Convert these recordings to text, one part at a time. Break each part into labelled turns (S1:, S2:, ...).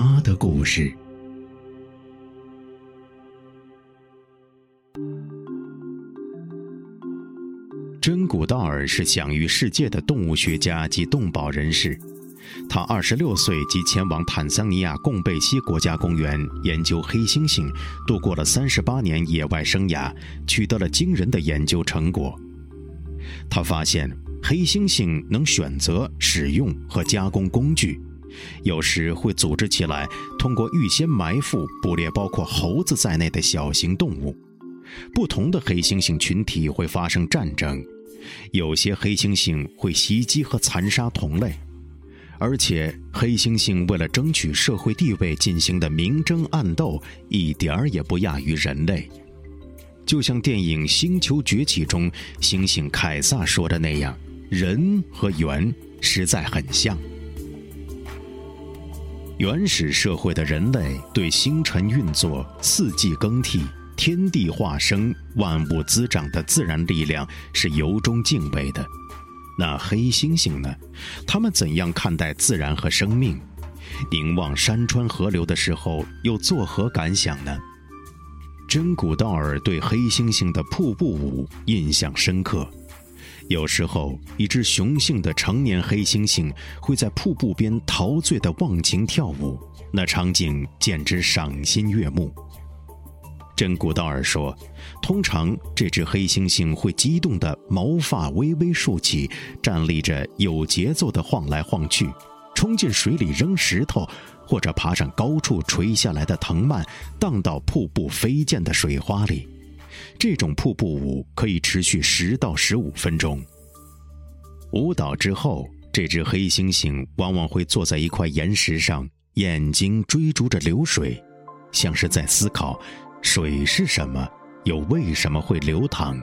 S1: 他的故事。真古道尔是享誉世界的动物学家及动保人士。他二十六岁即前往坦桑尼亚贡贝西国家公园研究黑猩猩，度过了三十八年野外生涯，取得了惊人的研究成果。他发现。黑猩猩能选择使用和加工工具，有时会组织起来，通过预先埋伏捕猎包括猴子在内的小型动物。不同的黑猩猩群体会发生战争，有些黑猩猩会袭击和残杀同类，而且黑猩猩为了争取社会地位进行的明争暗斗，一点儿也不亚于人类。就像电影《星球崛起》中猩猩凯撒说的那样。人和猿实在很像。原始社会的人类对星辰运作、四季更替、天地化生、万物滋长的自然力量是由衷敬畏的。那黑猩猩呢？他们怎样看待自然和生命？凝望山川河流的时候，又作何感想呢？真古道尔对黑猩猩的瀑布舞印象深刻。有时候，一只雄性的成年黑猩猩会在瀑布边陶醉地忘情跳舞，那场景简直赏心悦目。真古道尔说：“通常这只黑猩猩会激动的毛发微微竖起，站立着有节奏地晃来晃去，冲进水里扔石头，或者爬上高处垂下来的藤蔓，荡到瀑布飞溅的水花里。”这种瀑布舞可以持续十到十五分钟。舞蹈之后，这只黑猩猩往往会坐在一块岩石上，眼睛追逐着流水，像是在思考：水是什么，又为什么会流淌？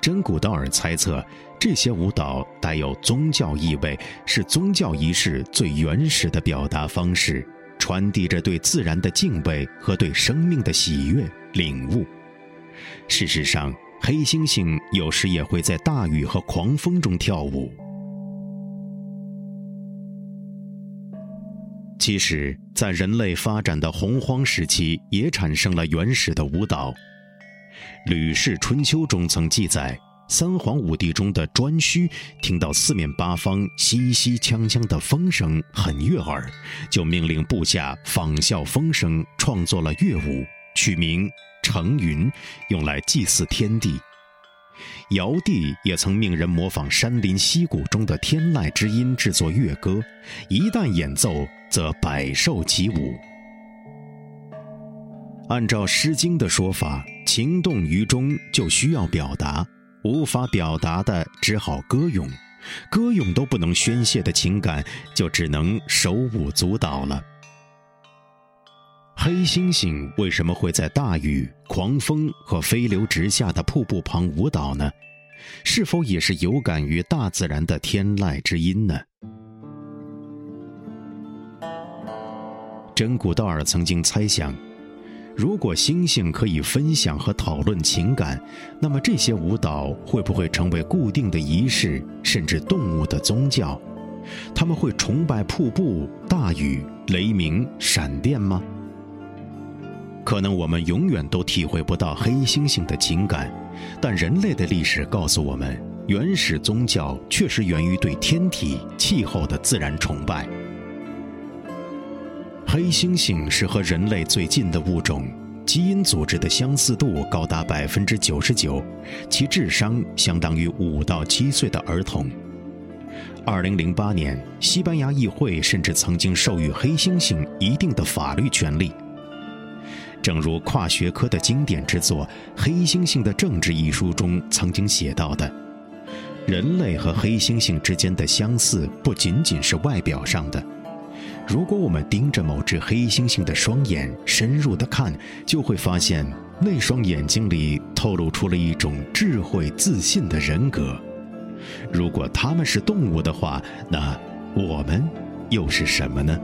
S1: 真古道尔猜测，这些舞蹈带有宗教意味，是宗教仪式最原始的表达方式，传递着对自然的敬畏和对生命的喜悦领悟。事实上，黑猩猩有时也会在大雨和狂风中跳舞。其实，在人类发展的洪荒时期，也产生了原始的舞蹈。《吕氏春秋》中曾记载，三皇五帝中的颛顼听到四面八方熙熙锵锵的风声很悦耳，就命令部下仿效风声，创作了乐舞，取名。成云用来祭祀天地，尧帝也曾命人模仿山林溪谷中的天籁之音制作乐歌，一旦演奏，则百兽起舞。按照《诗经》的说法，情动于中就需要表达，无法表达的只好歌咏，歌咏都不能宣泄的情感，就只能手舞足蹈了。黑猩猩为什么会在大雨、狂风和飞流直下的瀑布旁舞蹈呢？是否也是有感于大自然的天籁之音呢？真古道尔曾经猜想，如果猩猩可以分享和讨论情感，那么这些舞蹈会不会成为固定的仪式，甚至动物的宗教？他们会崇拜瀑布、大雨、雷鸣、闪电吗？可能我们永远都体会不到黑猩猩的情感，但人类的历史告诉我们，原始宗教确实源于对天体、气候的自然崇拜。黑猩猩是和人类最近的物种，基因组织的相似度高达百分之九十九，其智商相当于五到七岁的儿童。二零零八年，西班牙议会甚至曾经授予黑猩猩一定的法律权利。正如跨学科的经典之作《黑猩猩的政治》一书中曾经写到的，人类和黑猩猩之间的相似不仅仅是外表上的。如果我们盯着某只黑猩猩的双眼深入的看，就会发现那双眼睛里透露出了一种智慧自信的人格。如果它们是动物的话，那我们又是什么呢？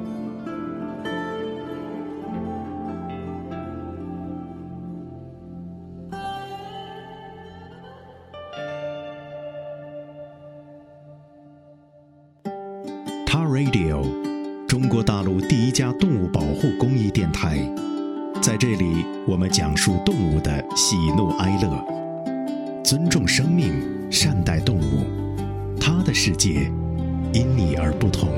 S1: R Radio，中国大陆第一家动物保护公益电台，在这里我们讲述动物的喜怒哀乐，尊重生命，善待动物，它的世界因你而不同。